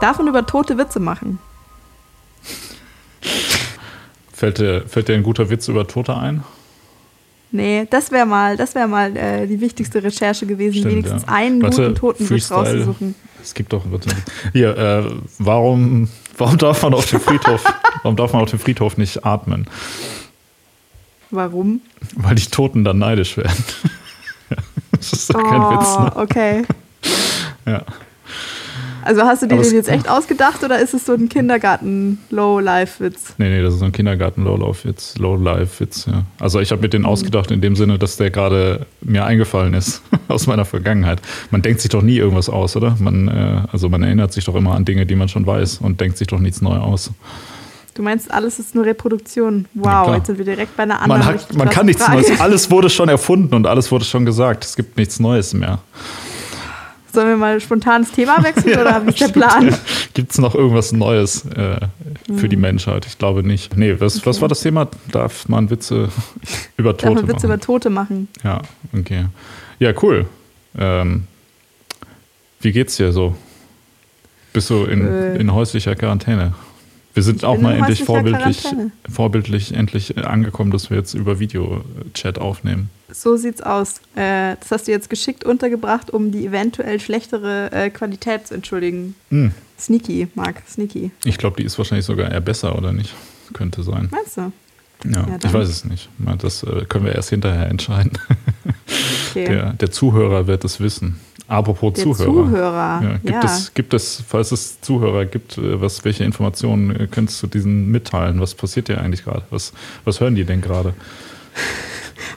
Darf man über tote Witze machen? Fällt dir, fällt dir ein guter Witz über Tote ein? Nee, das wäre mal, das wär mal äh, die wichtigste Recherche gewesen, Stimmt, wenigstens ja. einen Warte, guten Totenwitz rauszusuchen. Es gibt doch. Warte, hier, äh, warum, warum darf man auf dem Friedhof, warum darf man auf dem Friedhof nicht atmen? Warum? Weil die Toten dann neidisch werden. Doch kein Witz, Oh, ne? okay. Ja. Also hast du dir den jetzt echt ausgedacht oder ist es so ein Kindergarten-Low-Life-Witz? Nee, nee, das ist so ein Kindergarten-Low-Life-Witz. Low-Life-Witz, ja. Also ich habe mir den ausgedacht in dem Sinne, dass der gerade mir eingefallen ist aus meiner Vergangenheit. Man denkt sich doch nie irgendwas aus, oder? Man, äh, also man erinnert sich doch immer an Dinge, die man schon weiß und denkt sich doch nichts neu aus. Du meinst, alles ist nur Reproduktion. Ja, Wow, klar. jetzt sind wir direkt bei einer anderen Man, hat, man kann nichts Frage. Neues. Alles wurde schon erfunden und alles wurde schon gesagt. Es gibt nichts Neues mehr. Sollen wir mal spontan das Thema wechseln oder wie ist der Plan? Gibt es noch irgendwas Neues äh, für die Menschheit? Ich glaube nicht. Nee, was, was Okay. war das Thema? Darf man Witze über Darf Tote man Witze machen? über Tote machen? Ja, okay. Ja, cool. Ähm, wie geht's dir so? Bist du in, Äh. in häuslicher Quarantäne? Wir sind auch mal endlich vorbildlich, Quarantäne. vorbildlich endlich äh, angekommen, dass wir jetzt über Videochat aufnehmen. So sieht's aus. Äh, das hast du jetzt geschickt untergebracht, um die eventuell schlechtere äh, Qualität zu entschuldigen. Hm. Sneaky, Marc, sneaky. Ich glaube, die ist wahrscheinlich sogar eher besser, oder nicht? Könnte sein. Meinst du? Ja, Ja, ich weiß es nicht. Das äh, können wir erst hinterher entscheiden. Okay. Der, der Zuhörer wird es wissen. Apropos Der Zuhörer. Zuhörer. Ja, gibt, Es, gibt es, falls es Zuhörer gibt, äh, was, welche Informationen äh, könntest du diesen mitteilen? Was passiert dir eigentlich gerade? Was, was hören die denn gerade?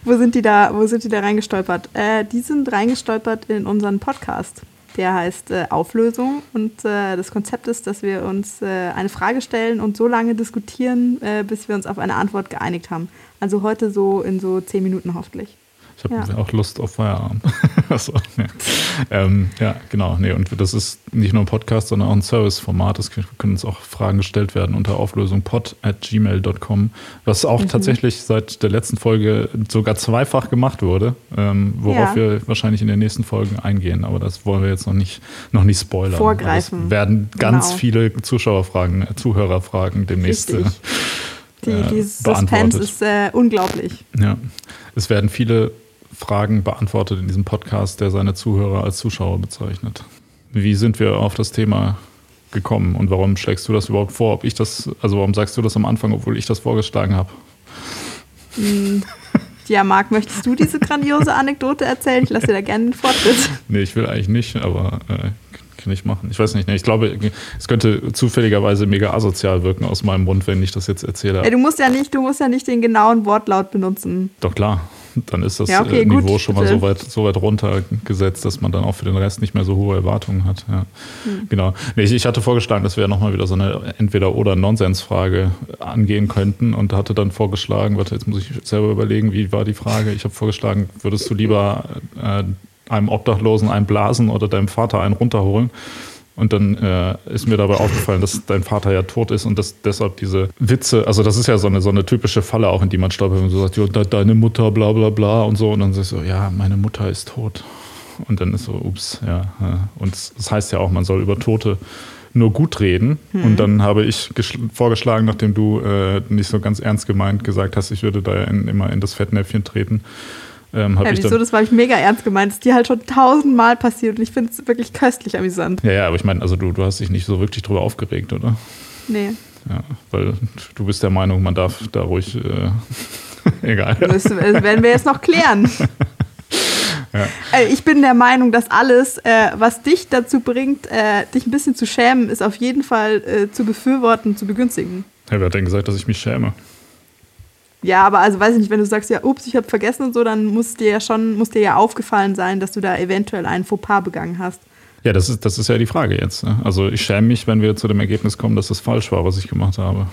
Wo sind die da, wo sind die da reingestolpert? Äh, die sind reingestolpert in unseren Podcast. Der heißt äh, Auflösung und äh, das Konzept ist, dass wir uns äh, eine Frage stellen und so lange diskutieren, bis wir uns auf eine Antwort geeinigt haben. Also heute so in so zehn Minuten hoffentlich. Ich habe Ja. auch Lust auf Feierabend. Achso, nee. ähm, ja, genau. Nee, und das ist nicht nur ein Podcast, sondern auch ein Serviceformat. Es können uns auch Fragen gestellt werden unter auflösungpod at gmail.com, was auch tatsächlich seit der letzten Folge sogar zweifach gemacht wurde, ähm, worauf Ja. wir wahrscheinlich in den nächsten Folgen eingehen. Aber das wollen wir jetzt noch nicht, noch nicht spoilern. Vorgreifen. Es werden ganz Genau. viele Zuschauerfragen, äh, Zuhörerfragen demnächst. äh, Richtig. Die, äh, die Suspense ist äh, unglaublich. Ja, es werden viele Fragen beantwortet in diesem Podcast, der seine Zuhörer als Zuschauer bezeichnet. Wie sind wir auf das Thema gekommen und warum schlägst du das überhaupt vor? Ob ich das, also warum sagst du das am Anfang, obwohl ich das vorgeschlagen habe? Hm. Ja, Marc, möchtest du diese grandiose Anekdote erzählen? Ich lasse dir da gerne den Vortritt. Nee, ich will eigentlich nicht, aber äh, kann ich machen. Ich weiß nicht, nee, ich glaube, es könnte zufälligerweise mega asozial wirken aus meinem Mund, wenn ich das jetzt erzähle. Ey, du musst ja nicht, du musst ja nicht den genauen Wortlaut benutzen. Doch klar, dann ist das Ja, okay, äh, Niveau gut, schon mal so weit, so weit runtergesetzt, dass man dann auch für den Rest nicht mehr so hohe Erwartungen hat. Ja. Hm. Genau. Ich, ich hatte vorgeschlagen, dass wir nochmal wieder so eine Entweder- oder Nonsensfrage angehen könnten und hatte dann vorgeschlagen, warte, jetzt muss ich selber überlegen, wie war die Frage? Ich habe vorgeschlagen, würdest du lieber äh, einem Obdachlosen einen blasen oder deinem Vater einen runterholen? Und dann äh, ist mir dabei aufgefallen, dass dein Vater ja tot ist und dass deshalb diese Witze, also das ist ja so eine, so eine typische Falle auch, in die man stolpert, wenn man so sagt, ja, de- deine Mutter, bla bla bla und so. Und dann sagst du, ja, meine Mutter ist tot. Und dann ist so, ups, ja. ja. Und das heißt ja auch, man soll über Tote nur gut reden. Und dann habe ich geschl- vorgeschlagen, nachdem du äh, nicht so ganz ernst gemeint gesagt hast, ich würde da in, immer in das Fettnäpfchen treten. Ähm, Ja, ich wieso? Das war ich mega ernst gemeint. Das ist dir halt schon tausendmal passiert und ich finde es wirklich köstlich amüsant. ja, ja, aber ich meine, also du, du hast dich nicht so wirklich drüber aufgeregt, oder? Nee. Ja, weil du bist der Meinung, man darf da ruhig. Äh, egal. Das, das werden wir jetzt noch klären. Ja. Äh, Ich bin der Meinung, dass alles, äh, was dich dazu bringt, äh, dich ein bisschen zu schämen, ist auf jeden Fall äh, zu befürworten, zu begünstigen. Ja, wer hat denn gesagt, dass ich mich schäme? Ja, aber also weiß ich nicht, wenn du sagst, ja, ups, ich habe vergessen und so, dann muss dir ja schon, muss dir ja aufgefallen sein, dass du da eventuell einen Fauxpas begangen hast. Ja, das ist, das ist ja die Frage jetzt. Ne? Also ich schäme mich, wenn wir zu dem Ergebnis kommen, dass das falsch war, was ich gemacht habe.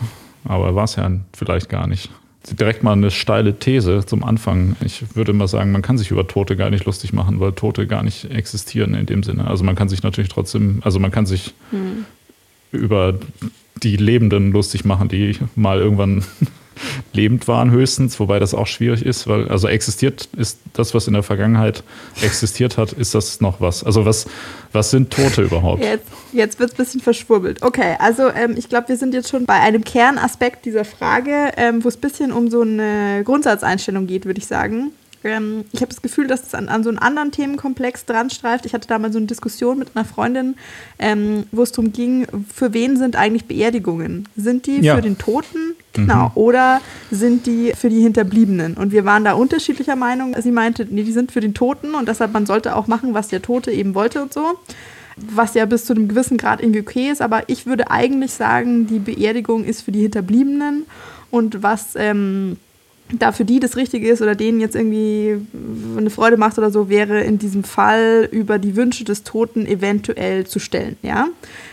Aber war es ja vielleicht gar nicht. Direkt mal eine steile These zum Anfang. Ich würde mal sagen, man kann sich über Tote gar nicht lustig machen, weil Tote gar nicht existieren in dem Sinne. Also man kann sich natürlich trotzdem, also man kann sich über die Lebenden lustig machen, die mal irgendwann lebend waren höchstens, wobei das auch schwierig ist, weil also existiert ist das, was in der Vergangenheit existiert hat, ist das noch was? Also was, was sind Tote überhaupt? Jetzt, jetzt wird es ein bisschen verschwurbelt. Okay, also ähm, ich glaube, wir sind jetzt schon bei einem Kernaspekt dieser Frage, ähm, wo es ein bisschen um so eine Grundsatzeinstellung geht, würde ich sagen. Ähm, ich habe das Gefühl, dass es an, an, so einen anderen Themenkomplex dran streift. Ich hatte da mal so eine Diskussion mit einer Freundin, ähm, wo es darum ging, für wen sind eigentlich Beerdigungen? Sind die ja. für den Toten? Genau. Mhm. Oder sind die für die Hinterbliebenen? Und wir waren da unterschiedlicher Meinung. Sie meinte, nee, die sind für den Toten und deshalb man sollte auch machen, was der Tote eben wollte und so. Was ja bis zu einem gewissen Grad irgendwie okay ist. Aber ich würde eigentlich sagen, die Beerdigung ist für die Hinterbliebenen. Und was ähm, da für die das Richtige ist oder denen jetzt irgendwie eine Freude macht oder so, wäre in diesem Fall über die Wünsche des Toten eventuell zu stellen. Ja?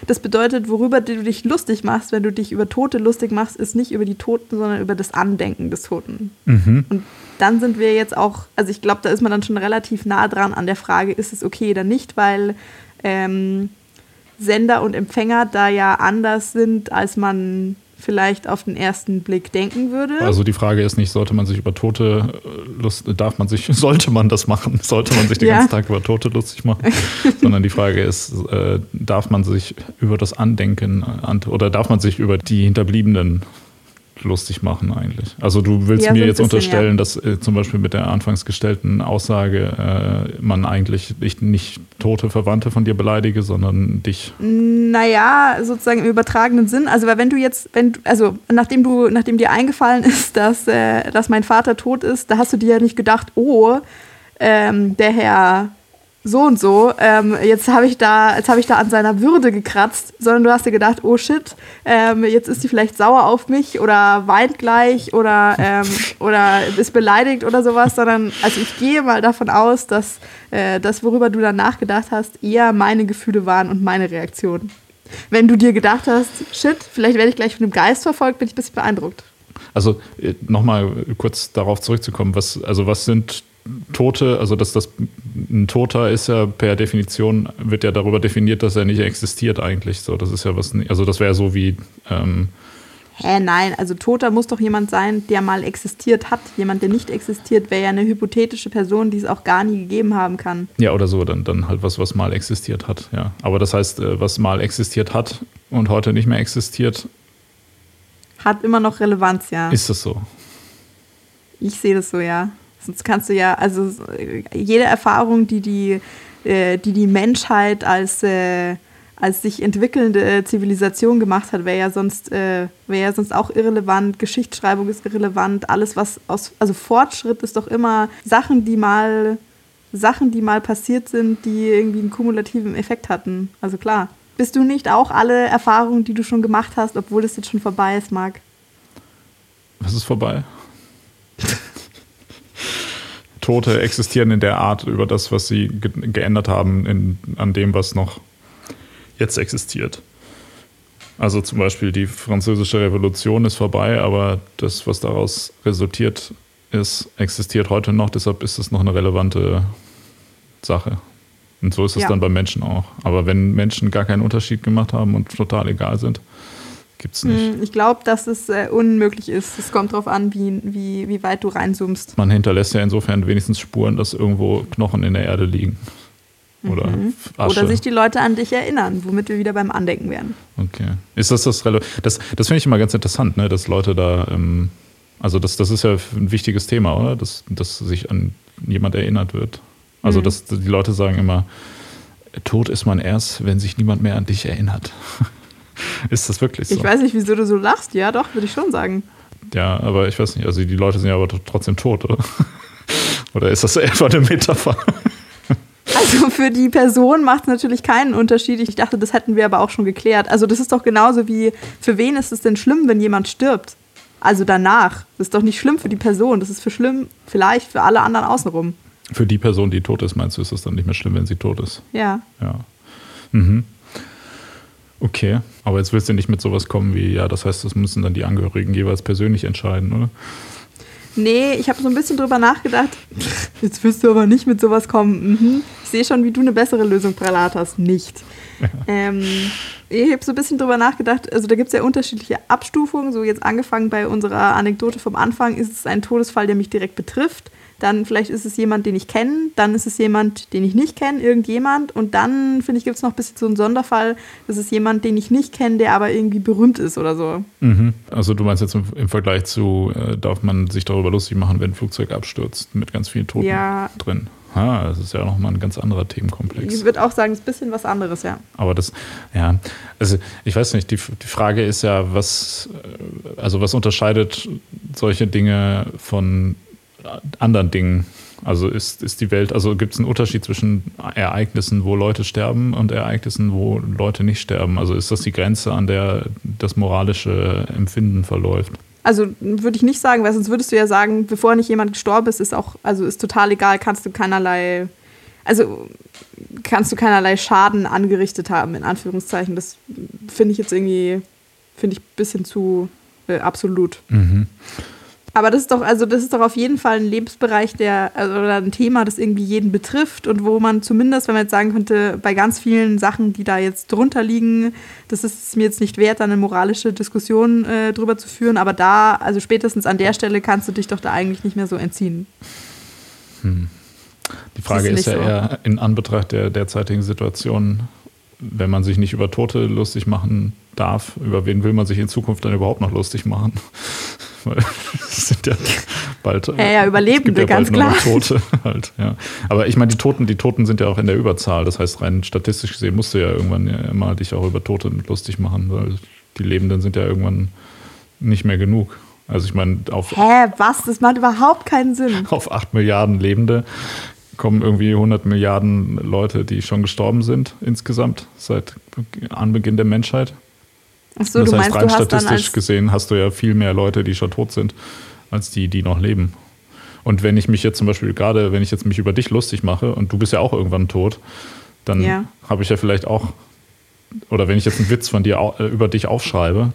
Das bedeutet, worüber du dich lustig machst, wenn du dich über Tote lustig machst, ist nicht über die Toten, sondern über das Andenken des Toten. Mhm. Und dann sind wir jetzt auch, also ich glaube, da ist man dann schon relativ nah dran an der Frage, ist es okay oder nicht, weil ähm, Sender und Empfänger da ja anders sind, als man vielleicht auf den ersten Blick denken würde. Also die Frage ist nicht, sollte man sich über Tote äh, lust, darf man sich, sollte man das machen? Sollte man sich den ja. ganzen Tag über Tote lustig machen? Sondern die Frage ist, äh, darf man sich über das Andenken oder darf man sich über die Hinterbliebenen lustig machen eigentlich. Also du willst ja, mir so jetzt bisschen, unterstellen, ja. dass äh, zum Beispiel mit der anfangs gestellten Aussage äh, man eigentlich nicht, nicht tote Verwandte von dir beleidige, sondern dich. Naja, sozusagen im übertragenen Sinn. Also weil wenn du jetzt, wenn du, also nachdem du, nachdem dir eingefallen ist, dass, äh, dass mein Vater tot ist, da hast du dir ja nicht gedacht, oh, ähm, der Herr so und so, ähm, jetzt habe ich, da, hab ich da an seiner Würde gekratzt, sondern du hast dir gedacht, oh shit, ähm, jetzt ist sie vielleicht sauer auf mich oder weint gleich oder, ähm, oder ist beleidigt oder sowas, sondern also ich gehe mal davon aus, dass äh, das, worüber du dann nachgedacht hast, eher meine Gefühle waren und meine Reaktion. Wenn du dir gedacht hast, shit, vielleicht werde ich gleich von einem Geist verfolgt, bin ich ein bisschen beeindruckt. Also äh, nochmal kurz darauf zurückzukommen, was, also was sind Tote, also dass das ein Toter ist ja per Definition, wird ja darüber definiert, dass er nicht existiert eigentlich. So, das ist ja was, also das wäre so wie. Ähm Hä, nein, also Toter muss doch jemand sein, der mal existiert hat. Jemand, der nicht existiert, wäre ja eine hypothetische Person, die es auch gar nie gegeben haben kann. Ja, oder so, dann, dann halt was, was mal existiert hat, ja. Aber das heißt, äh, was mal existiert hat und heute nicht mehr existiert. Hat immer noch Relevanz, ja. Ist das so? Ich sehe das so, ja. Sonst kannst du ja, also jede Erfahrung, die die, äh, die, die Menschheit als, äh, als sich entwickelnde Zivilisation gemacht hat, wäre ja sonst, äh, wäre ja sonst auch irrelevant. Geschichtsschreibung ist irrelevant. Alles, was aus, also Fortschritt ist doch immer Sachen, die mal, Sachen, die mal passiert sind, die irgendwie einen kumulativen Effekt hatten. Also klar. Bist du nicht auch alle Erfahrungen, die du schon gemacht hast, obwohl das jetzt schon vorbei ist, Marc? Was ist vorbei? Tote existieren in der Art über das, was sie ge geändert haben, in, an dem, was noch jetzt existiert. Also zum Beispiel die französische Revolution ist vorbei, aber das, was daraus resultiert ist, existiert heute noch. Deshalb ist es noch eine relevante Sache. Und so ist es ja. dann bei Menschen auch. Aber wenn Menschen gar keinen Unterschied gemacht haben und total egal sind, Gibt's nicht. Hm, ich glaube, dass es äh, unmöglich ist. Es kommt darauf an, wie, wie, wie weit du reinzoomst. Man hinterlässt ja insofern wenigstens Spuren, dass irgendwo Knochen in der Erde liegen. Oder, mhm. Oder sich die Leute an dich erinnern, womit wir wieder beim Andenken werden. Okay. Ist das das Rele Das, das finde ich immer ganz interessant, ne? dass Leute da, ähm, also das, das ist ja ein wichtiges Thema, oder? Dass, dass sich an jemand erinnert wird. Also, mhm. dass die Leute sagen immer, tot ist man erst, wenn sich niemand mehr an dich erinnert. Ist das wirklich so? Ich weiß nicht, wieso du so lachst. Ja, doch, würde ich schon sagen. Ja, aber ich weiß nicht. Also die Leute sind ja aber trotzdem tot, oder? Oder ist das einfach eine Metapher? Also für die Person macht es natürlich keinen Unterschied. Ich dachte, das hätten wir aber auch schon geklärt. Also das ist doch genauso wie, für wen ist es denn schlimm, wenn jemand stirbt? Also danach. Das ist doch nicht schlimm für die Person. Das ist für schlimm vielleicht für alle anderen außenrum. Für die Person, die tot ist, meinst du, ist es dann nicht mehr schlimm, wenn sie tot ist? Ja. Ja. Mhm. Okay, aber jetzt willst du nicht mit sowas kommen wie, ja, das heißt, das müssen dann die Angehörigen jeweils persönlich entscheiden, oder? Nee, ich habe so ein bisschen drüber nachgedacht. Jetzt wirst du aber nicht mit sowas kommen. Mhm. Ich sehe schon, wie du eine bessere Lösung parat hast. Nicht. Ja. Ähm, ich habe so ein bisschen drüber nachgedacht. Also, da gibt es ja unterschiedliche Abstufungen. So, jetzt angefangen bei unserer Anekdote vom Anfang, ist es ein Todesfall, der mich direkt betrifft dann vielleicht ist es jemand, den ich kenne, dann ist es jemand, den ich nicht kenne, irgendjemand und dann, finde ich, gibt es noch ein bisschen so einen Sonderfall, das ist jemand, den ich nicht kenne, der aber irgendwie berühmt ist oder so. Mhm. Also du meinst jetzt im, im Vergleich zu, äh, darf man sich darüber lustig machen, wenn ein Flugzeug abstürzt mit ganz vielen Toten ja. drin? Ah, das ist ja nochmal ein ganz anderer Themenkomplex. Ich würde auch sagen, es ist ein bisschen was anderes, ja. Aber das, ja, also ich weiß nicht, die, die Frage ist ja, was, äh, also was unterscheidet solche Dinge von anderen Dingen? Also ist, ist die Welt, also gibt es einen Unterschied zwischen Ereignissen, wo Leute sterben und Ereignissen, wo Leute nicht sterben? Also ist das die Grenze, an der das moralische Empfinden verläuft? Also würde ich nicht sagen, weil sonst würdest du ja sagen, bevor nicht jemand gestorben ist, ist auch, also ist total egal, kannst du keinerlei, also kannst du keinerlei Schaden angerichtet haben, in Anführungszeichen. Das finde ich jetzt irgendwie, finde ich ein bisschen zu äh, absolut. Mhm. Aber das ist doch, also das ist doch auf jeden Fall ein Lebensbereich, der, also, oder ein Thema, das irgendwie jeden betrifft und wo man zumindest, wenn man jetzt sagen könnte, bei ganz vielen Sachen, die da jetzt drunter liegen, das ist es mir jetzt nicht wert, da eine moralische Diskussion äh, drüber zu führen. Aber da, also spätestens an der Stelle kannst du dich doch da eigentlich nicht mehr so entziehen. Hm. Die Frage ist, ist ja so. eher in Anbetracht der derzeitigen Situation, wenn man sich nicht über Tote lustig machen darf, über wen will man sich in Zukunft dann überhaupt noch lustig machen? Weil es sind ja bald. Ja, ja Überlebende, ja ganz klar. Tote halt, ja. Aber ich meine, die Toten, die Toten sind ja auch in der Überzahl. Das heißt, rein statistisch gesehen musst du ja irgendwann ja immer dich auch über Tote lustig machen, weil die Lebenden sind ja irgendwann nicht mehr genug. Also ich meine, auf. Hä, was? Das macht überhaupt keinen Sinn. Auf 8 Milliarden Lebende kommen irgendwie 100 Milliarden Leute, die schon gestorben sind insgesamt seit Anbeginn der Menschheit. Ach so, das du heißt, meinst, rein statistisch gesehen hast du ja viel mehr Leute, die schon tot sind, als die, die noch leben. Und wenn ich mich jetzt zum Beispiel gerade, wenn ich jetzt mich über dich lustig mache und du bist ja auch irgendwann tot, dann ja. habe ich ja vielleicht auch, oder wenn ich jetzt einen Witz von dir äh, über dich aufschreibe,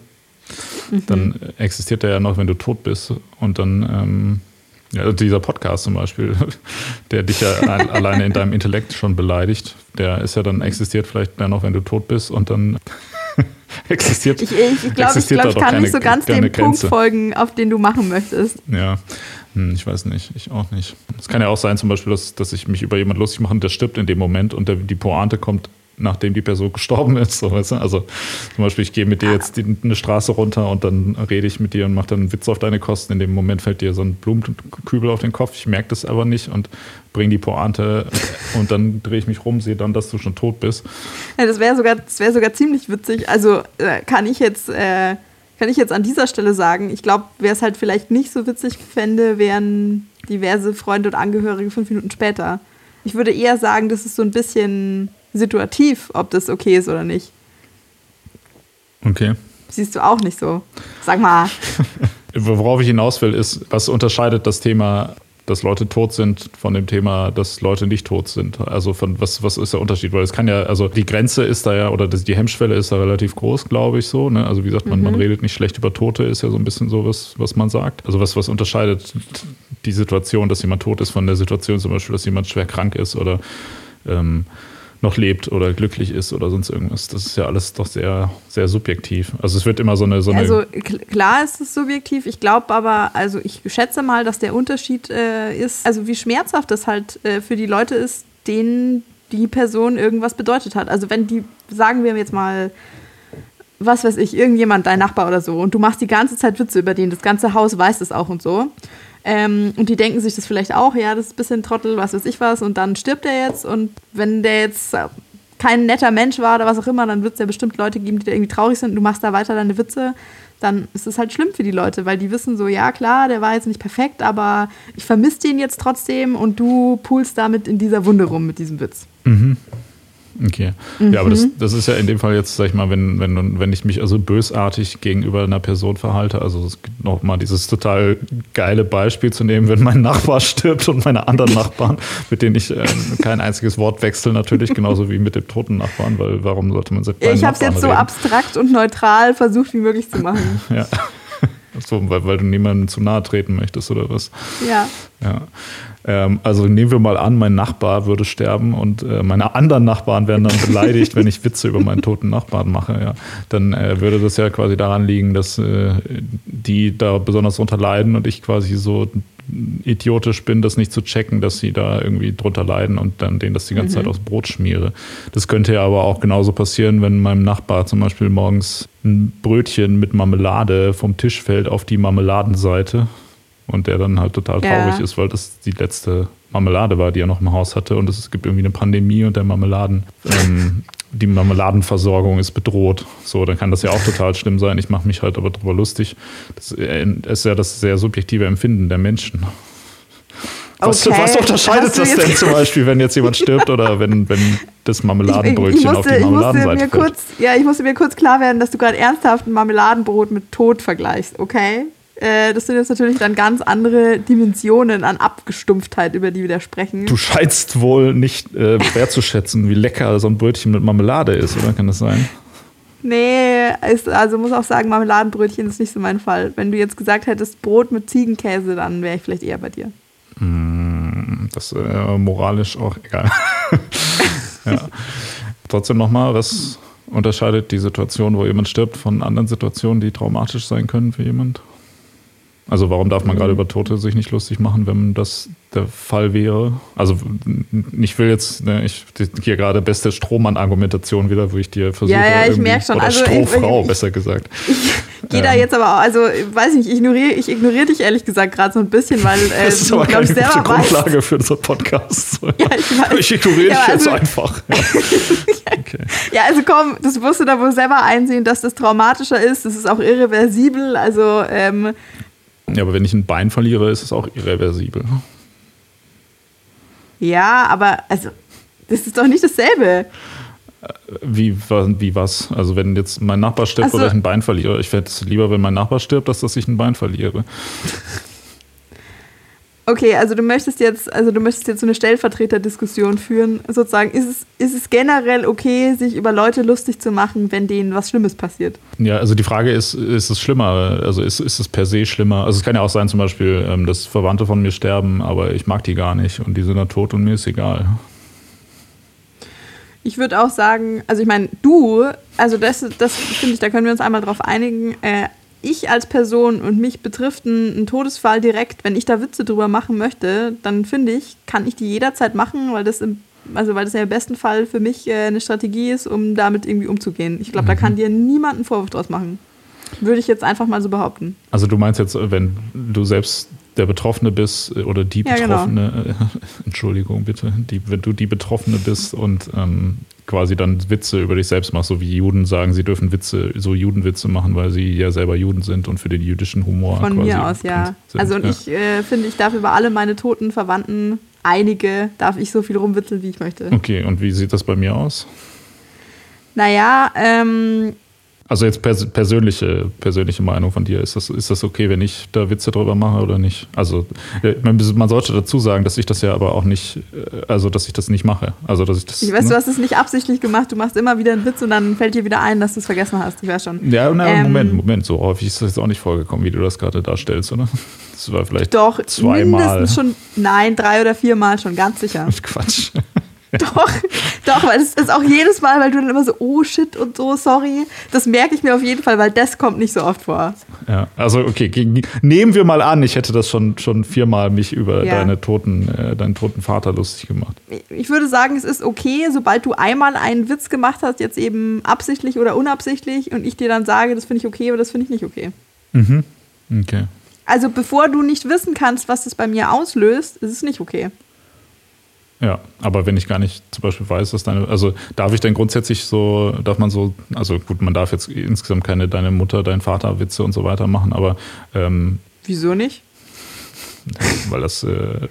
mhm. dann existiert der ja noch, wenn du tot bist. Und dann, ähm, ja, dieser Podcast zum Beispiel, der dich ja alleine in deinem Intellekt schon beleidigt, der ist ja dann existiert vielleicht dann noch, wenn du tot bist und dann existiert. Ich, ich, ich glaube, ich, glaub, ich kann keine, nicht so ganz dem. Punkt folgen, auf den du machen möchtest. Ja, hm, ich weiß nicht, ich auch nicht. Es kann ja auch sein, zum Beispiel, dass, dass ich mich über jemanden lustig mache, der stirbt in dem Moment und der, die Pointe kommt nachdem die Person gestorben ist. So, weißt du? Also zum Beispiel, ich gehe mit dir jetzt die, eine Straße runter und dann rede ich mit dir und mache dann einen Witz auf deine Kosten. In dem Moment fällt dir so ein Blumenkübel auf den Kopf. Ich merke das aber nicht und bringe die Pointe und dann drehe ich mich rum, sehe dann, dass du schon tot bist. Ja, das wäre sogar, wär sogar ziemlich witzig. Also äh, kann ich jetzt. Äh kann ich jetzt an dieser Stelle sagen, ich glaube, wer es halt vielleicht nicht so witzig fände, wären diverse Freunde und Angehörige fünf Minuten später. Ich würde eher sagen, das ist so ein bisschen situativ, ob das okay ist oder nicht. Okay. Siehst du auch nicht so. Sag mal. Worauf ich hinaus will, ist, was unterscheidet das Thema, dass Leute tot sind, von dem Thema, dass Leute nicht tot sind? Also von was, was ist der Unterschied? Weil es kann ja, also die Grenze ist da ja, oder die Hemmschwelle ist da relativ groß, glaube ich so. Ne? Also wie gesagt, man, mhm. man redet nicht schlecht über Tote, ist ja so ein bisschen so was, was man sagt. Also was, was unterscheidet die Situation, dass jemand tot ist, von der Situation zum Beispiel, dass jemand schwer krank ist oder ähm, noch lebt oder glücklich ist oder sonst irgendwas. Das ist ja alles doch sehr, sehr subjektiv. Also es wird immer so eine. So eine also klar ist es subjektiv. Ich glaube aber, also ich schätze mal, dass der Unterschied äh, ist, also wie schmerzhaft das halt äh, für die Leute ist, denen die Person irgendwas bedeutet hat. Also wenn die, sagen wir jetzt mal, was weiß ich, irgendjemand, dein Nachbar oder so, und du machst die ganze Zeit Witze über den, das ganze Haus weiß es auch und so. Ähm, und die denken sich das vielleicht auch, ja, das ist ein bisschen Trottel, was weiß ich was, und dann stirbt er jetzt. Und wenn der jetzt kein netter Mensch war oder was auch immer, dann wird es ja bestimmt Leute geben, die da irgendwie traurig sind und du machst da weiter deine Witze. Dann ist es halt schlimm für die Leute, weil die wissen so, ja klar, der war jetzt nicht perfekt, aber ich vermisse den jetzt trotzdem und du pulst damit in dieser Wunde rum mit diesem Witz. Mhm. Okay. Mhm. Ja, aber das, das ist ja in dem Fall jetzt, sag ich mal, wenn, wenn, wenn ich mich also bösartig gegenüber einer Person verhalte, also nochmal dieses total geile Beispiel zu nehmen, wenn mein Nachbar stirbt und meine anderen Nachbarn, mit denen ich äh, kein einziges Wort wechsle, natürlich, genauso wie mit dem toten Nachbarn, weil warum sollte man sich Ich habe es jetzt reden? so abstrakt und neutral versucht, wie möglich zu machen. ja. So, weil, weil du niemandem zu nahe treten möchtest oder was? Ja. Ja. Ähm, also nehmen wir mal an, mein Nachbar würde sterben und äh, meine anderen Nachbarn werden dann beleidigt, wenn ich Witze über meinen toten Nachbarn mache. Ja. Dann äh, würde das ja quasi daran liegen, dass äh, die da besonders drunter leiden und ich quasi so idiotisch bin, das nicht zu checken, dass sie da irgendwie drunter leiden und dann denen das die ganze mhm. Zeit aufs Brot schmiere. Das könnte ja aber auch genauso passieren, wenn meinem Nachbar zum Beispiel morgens ein Brötchen mit Marmelade vom Tisch fällt auf die Marmeladenseite und der dann halt total traurig ja. ist, weil das die letzte Marmelade war, die er noch im Haus hatte und es gibt irgendwie eine Pandemie und der Marmeladen, ähm, die Marmeladenversorgung ist bedroht. So, dann kann das ja auch total schlimm sein. Ich mache mich halt aber drüber lustig. Das ist ja das sehr subjektive Empfinden der Menschen. Was, okay. was unterscheidet das denn zum Beispiel, wenn jetzt jemand stirbt oder wenn, wenn das Marmeladenbrötchen ich, ich musste, auf die Marmeladenseite fällt? Kurz, ja, ich musste mir kurz klar werden, dass du gerade ernsthaft ein Marmeladenbrot mit Tod vergleichst, okay? Äh, das sind jetzt natürlich dann ganz andere Dimensionen an Abgestumpftheit, über die wir da sprechen. Du scheinst wohl nicht äh, wertzuschätzen, wie lecker so ein Brötchen mit Marmelade ist, oder kann das sein? Nee, ist, also muss auch sagen, Marmeladenbrötchen ist nicht so mein Fall. Wenn du jetzt gesagt hättest Brot mit Ziegenkäse, dann wäre ich vielleicht eher bei dir. Mm, das ist äh, moralisch auch egal. ja. Trotzdem nochmal, was unterscheidet die Situation, wo jemand stirbt, von anderen Situationen, die traumatisch sein können für jemand? Also warum darf man gerade mhm. über Tote sich nicht lustig machen, wenn das der Fall wäre? Also ich will jetzt, ne, ich hier gerade beste Strohmann-Argumentation wieder, wo ich dir versuche, ja, ja, ich merke schon. Oder also, Strohfrau, ich, besser gesagt. Ich gehe da jetzt aber auch, also weiß nicht, ich ignoriere, ich ignoriere dich ehrlich gesagt gerade so ein bisschen, weil äh, das ist aber glaub, keine gute Grundlage weißt. für unseren Podcast. Ja, ich, ich ignoriere ja, dich also, jetzt einfach. Ja. okay. ja, also komm, das musst du da wohl selber einsehen, dass das traumatischer ist. Das ist auch irreversibel. Also ähm, ja, aber wenn ich ein Bein verliere, ist es auch irreversibel. Ja, aber also, das ist doch nicht dasselbe. Wie, wie was? Also wenn jetzt mein Nachbar stirbt so. oder ich ein Bein verliere, ich hätte es lieber, wenn mein Nachbar stirbt, als dass ich ein Bein verliere. Okay, also du möchtest jetzt, also du möchtest jetzt so eine Stellvertreterdiskussion führen, sozusagen. Ist es, ist es generell okay, sich über Leute lustig zu machen, wenn denen was Schlimmes passiert? Ja, also die Frage ist, ist es schlimmer? Also ist, ist es per se schlimmer? Also es kann ja auch sein, zum Beispiel, ähm, dass Verwandte von mir sterben, aber ich mag die gar nicht und die sind dann tot und mir ist egal. Ich würde auch sagen, also ich meine, du, also das, das finde ich, da können wir uns einmal drauf einigen. Äh, ich als Person und mich betrifft ein, ein, Todesfall direkt, wenn ich da Witze drüber machen möchte, dann finde ich, kann ich die jederzeit machen, weil das im, also weil das ja im besten Fall für mich äh, eine Strategie ist, um damit irgendwie umzugehen. Ich glaube, mhm. da kann dir niemand einen Vorwurf draus machen. Würde ich jetzt einfach mal so behaupten. Also du meinst jetzt, wenn du selbst der Betroffene bist äh, oder die Betroffene, ja, genau. äh, Entschuldigung bitte, die, wenn du die Betroffene bist und ähm, quasi dann Witze über dich selbst machst, so wie Juden sagen, sie dürfen Witze, so Judenwitze machen, weil sie ja selber Juden sind und für den jüdischen Humor. Von mir aus, ja. Sind. Also und ja. ich äh, finde, ich darf über alle meine toten Verwandten, einige, darf ich so viel rumwitzeln, wie ich möchte. Okay, und wie sieht das bei mir aus? Naja, ähm, also jetzt pers persönliche, persönliche Meinung von dir. Ist das, ist das okay, wenn ich da Witze drüber mache oder nicht? Also äh, man sollte dazu sagen, dass ich das ja aber auch nicht, äh, also dass ich das nicht mache. Also dass ich das. Ich weiß, ne? du hast es nicht absichtlich gemacht. Du machst immer wieder einen Witz und dann fällt dir wieder ein, dass du es vergessen hast. Ich weiß schon. Ja, na, ähm, Moment, Moment. So häufig ist das jetzt auch nicht vorgekommen, wie du das gerade darstellst, oder? Das war vielleicht doch zweimal. schon. Nein, drei oder viermal schon, ganz sicher. Quatsch. Doch, doch, weil es ist auch jedes Mal, weil du dann immer so, oh shit und so, sorry. Das merke ich mir auf jeden Fall, weil das kommt nicht so oft vor. Ja, also okay, nehmen wir mal an, ich hätte das schon, schon viermal mich über ja. deine toten, äh, deinen toten Vater lustig gemacht. Ich würde sagen, es ist okay, sobald du einmal einen Witz gemacht hast, jetzt eben absichtlich oder unabsichtlich, und ich dir dann sage, das finde ich okay oder das finde ich nicht okay. Mhm. Okay. Also bevor du nicht wissen kannst, was das bei mir auslöst, ist es nicht okay. Ja, aber wenn ich gar nicht zum Beispiel weiß, dass deine, also darf ich denn grundsätzlich so, darf man so, also gut, man darf jetzt insgesamt keine deine Mutter, dein Vater Witze und so weiter machen, aber ähm, wieso nicht? Weil das äh,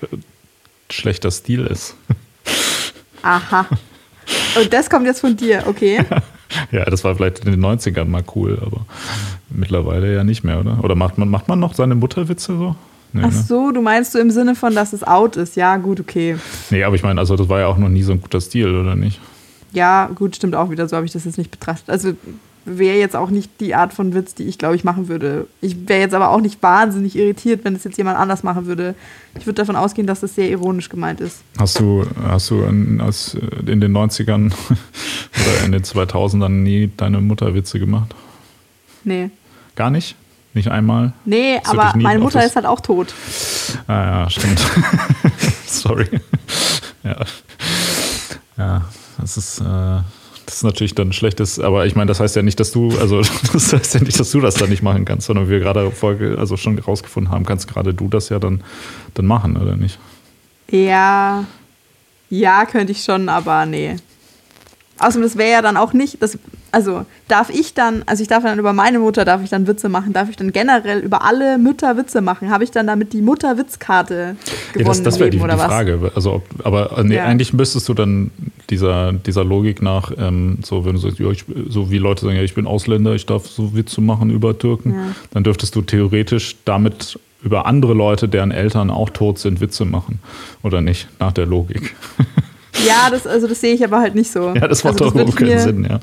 schlechter Stil ist. Aha. Und das kommt jetzt von dir, okay? ja, das war vielleicht in den 90ern mal cool, aber mittlerweile ja nicht mehr, oder? Oder macht man, macht man noch seine Mutterwitze so? Nee, Ach ne? so, du meinst du im Sinne von, dass es out ist. Ja, gut, okay. Nee, aber ich meine, also das war ja auch noch nie so ein guter Stil, oder nicht? Ja, gut, stimmt auch wieder. So habe ich das jetzt nicht betrachtet. Also wäre jetzt auch nicht die Art von Witz, die ich, glaube ich, machen würde. Ich wäre jetzt aber auch nicht wahnsinnig irritiert, wenn es jetzt jemand anders machen würde. Ich würde davon ausgehen, dass das sehr ironisch gemeint ist. Hast du, hast du in, als, in den 90ern oder in den 2000ern nie deine Mutterwitze gemacht? Nee. Gar nicht? Nicht einmal? Nee, aber meine Mutter ist halt auch tot. Ah ja, stimmt. Sorry. ja. Ja, das ist, äh, das ist natürlich dann schlechtes, aber ich meine, das heißt ja nicht, dass du, also das heißt ja nicht, dass du das dann nicht machen kannst, sondern wir gerade Folge, also schon rausgefunden haben, kannst gerade du das ja dann, dann machen, oder nicht? Ja, ja, könnte ich schon, aber nee. Außerdem, das wäre ja dann auch nicht, das, also darf ich dann, also ich darf dann über meine Mutter, darf ich dann Witze machen, darf ich dann generell über alle Mütter Witze machen? Habe ich dann damit die Mutterwitzkarte gewonnen ja, das, das wäre die, die Frage. Also, ob, aber nee, ja. eigentlich müsstest du dann dieser, dieser Logik nach, ähm, so wenn du sagst, ja, ich, so wie Leute sagen, ja, ich bin Ausländer, ich darf so Witze machen über Türken, ja. dann dürftest du theoretisch damit über andere Leute, deren Eltern auch tot sind, Witze machen. Oder nicht, nach der Logik. Ja, das, also das sehe ich aber halt nicht so. Ja, das macht also, doch überhaupt keinen Sinn, ja.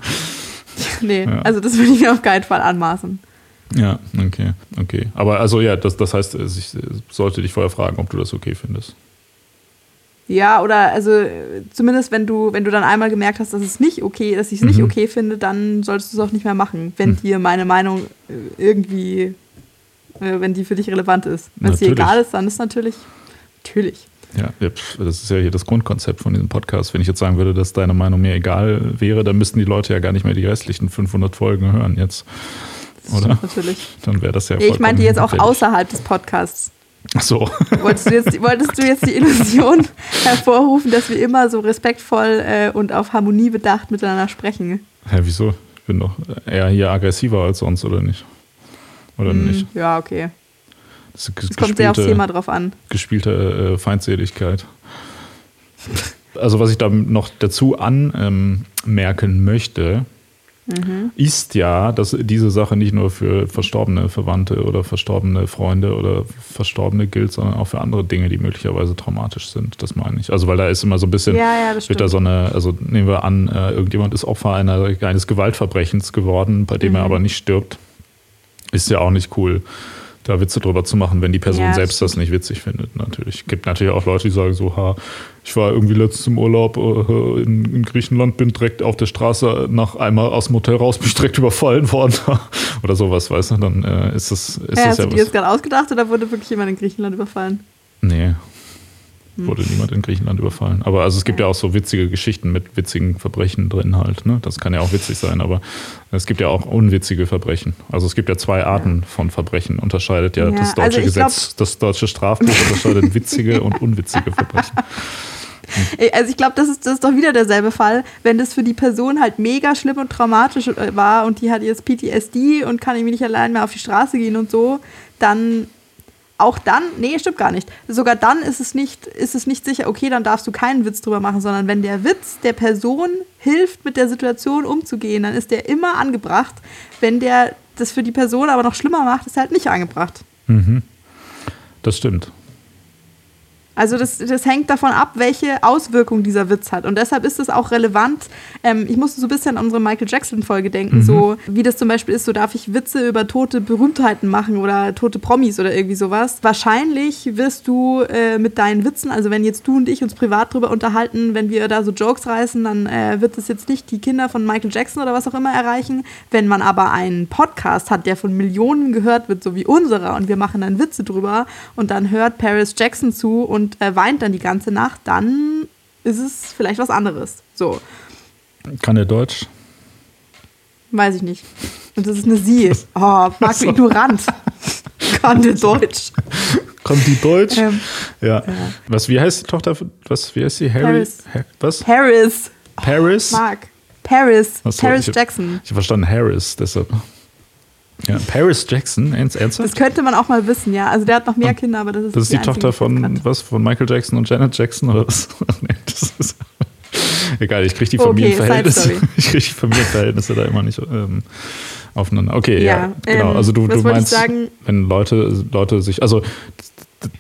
nee, ja. also das würde ich mir auf keinen Fall anmaßen. Ja, okay, okay. Aber also ja, das, das heißt, ich sollte dich vorher fragen, ob du das okay findest. Ja, oder also zumindest wenn du, wenn du dann einmal gemerkt hast, dass es nicht okay, dass ich es mhm. nicht okay finde, dann solltest du es auch nicht mehr machen, wenn mhm. dir meine Meinung äh, irgendwie, äh, wenn die für dich relevant ist. Wenn es dir egal ist, dann ist natürlich, natürlich. Ja, das ist ja hier das Grundkonzept von diesem Podcast. Wenn ich jetzt sagen würde, dass deine Meinung mir egal wäre, dann müssten die Leute ja gar nicht mehr die restlichen 500 Folgen hören jetzt. Oder? Natürlich. Dann wäre das ja. Ich meinte jetzt auch außerhalb des Podcasts. Ach so. Wolltest du jetzt, wolltest du jetzt die Illusion hervorrufen, dass wir immer so respektvoll äh, und auf Harmonie bedacht miteinander sprechen? Hä, wieso? Ich bin doch eher hier aggressiver als sonst, oder nicht? Oder mm, nicht? Ja, okay. Das, das kommt sehr aufs Thema drauf an. Gespielte äh, Feindseligkeit. Also was ich da noch dazu anmerken ähm, möchte, mhm. ist ja, dass diese Sache nicht nur für verstorbene Verwandte oder verstorbene Freunde oder Verstorbene gilt, sondern auch für andere Dinge, die möglicherweise traumatisch sind. Das meine ich. Also weil da ist immer so ein bisschen, ja, ja, wird da so eine, also nehmen wir an, äh, irgendjemand ist Opfer einer, eines Gewaltverbrechens geworden, bei dem mhm. er aber nicht stirbt. Ist ja auch nicht cool da Witze drüber zu machen, wenn die Person ja, selbst das nicht witzig findet. Natürlich. Es gibt natürlich auch Leute, die sagen so, ha, ich war irgendwie letztens im Urlaub äh, in, in, Griechenland, bin direkt auf der Straße nach einmal aus dem Hotel raus, bin direkt überfallen worden oder sowas, weißt du, dann äh, ist das, ist ja, das hast ja du dir das gerade ausgedacht oder wurde wirklich jemand in Griechenland überfallen? Nee, hm. wurde niemand in Griechenland überfallen. Aber also es gibt ja auch so witzige Geschichten mit witzigen Verbrechen drin halt. Ne? Das kann ja auch witzig sein, aber es gibt ja auch unwitzige Verbrechen. Also es gibt ja zwei Arten von Verbrechen. Unterscheidet ja, ja das deutsche also Gesetz, glaub, das deutsche Strafbuch unterscheidet witzige und unwitzige Verbrechen. Also ich glaube, das ist, das ist doch wieder derselbe Fall, wenn das für die Person halt mega schlimm und traumatisch äh, war und die hat jetzt PTSD und kann irgendwie nicht allein mehr auf die Straße gehen und so, dann auch dann, nee, stimmt gar nicht. Sogar dann ist es nicht, ist es nicht sicher, okay, dann darfst du keinen Witz drüber machen, sondern wenn der Witz der Person hilft, mit der Situation umzugehen, dann ist der immer angebracht. Wenn der das für die Person aber noch schlimmer macht, ist er halt nicht angebracht. Mhm. Das stimmt. Also das, das hängt davon ab, welche Auswirkung dieser Witz hat. Und deshalb ist es auch relevant. Ähm, ich musste so ein bisschen an unsere Michael Jackson-Folge denken, mhm. so wie das zum Beispiel ist, so darf ich Witze über tote Berühmtheiten machen oder tote Promis oder irgendwie sowas. Wahrscheinlich wirst du äh, mit deinen Witzen, also wenn jetzt du und ich uns privat drüber unterhalten, wenn wir da so Jokes reißen, dann äh, wird das jetzt nicht die Kinder von Michael Jackson oder was auch immer erreichen. Wenn man aber einen Podcast hat, der von Millionen gehört wird, so wie unserer, und wir machen dann Witze drüber und dann hört Paris Jackson zu und und äh, weint dann die ganze Nacht, dann ist es vielleicht was anderes. So. Kann er Deutsch? Weiß ich nicht. Und das ist eine Sie. Oh, Marc, wie ignorant. Kann der Deutsch. Kann die Deutsch? Ähm, ja. ja. Was, wie heißt die Tochter? Was, wie heißt sie? Harry? Paris. Ha was? Paris. Paris? Oh, Mark. Paris. So, Paris ich, Jackson. Ich habe verstanden Harris, deshalb. Ja, Paris Jackson, ernsthaft? Das könnte man auch mal wissen, ja. Also der hat noch mehr Kinder, aber das ist Das ist die, die Tochter von was? Von Michael Jackson und Janet Jackson oder was? nee, das ist egal, ich kriege die Familienverhältnisse. Okay, ich kriege die Familienverhältnisse da immer nicht ähm, aufeinander. Okay, ja, ja genau. Ähm, also du, du meinst, wenn Leute, Leute sich, also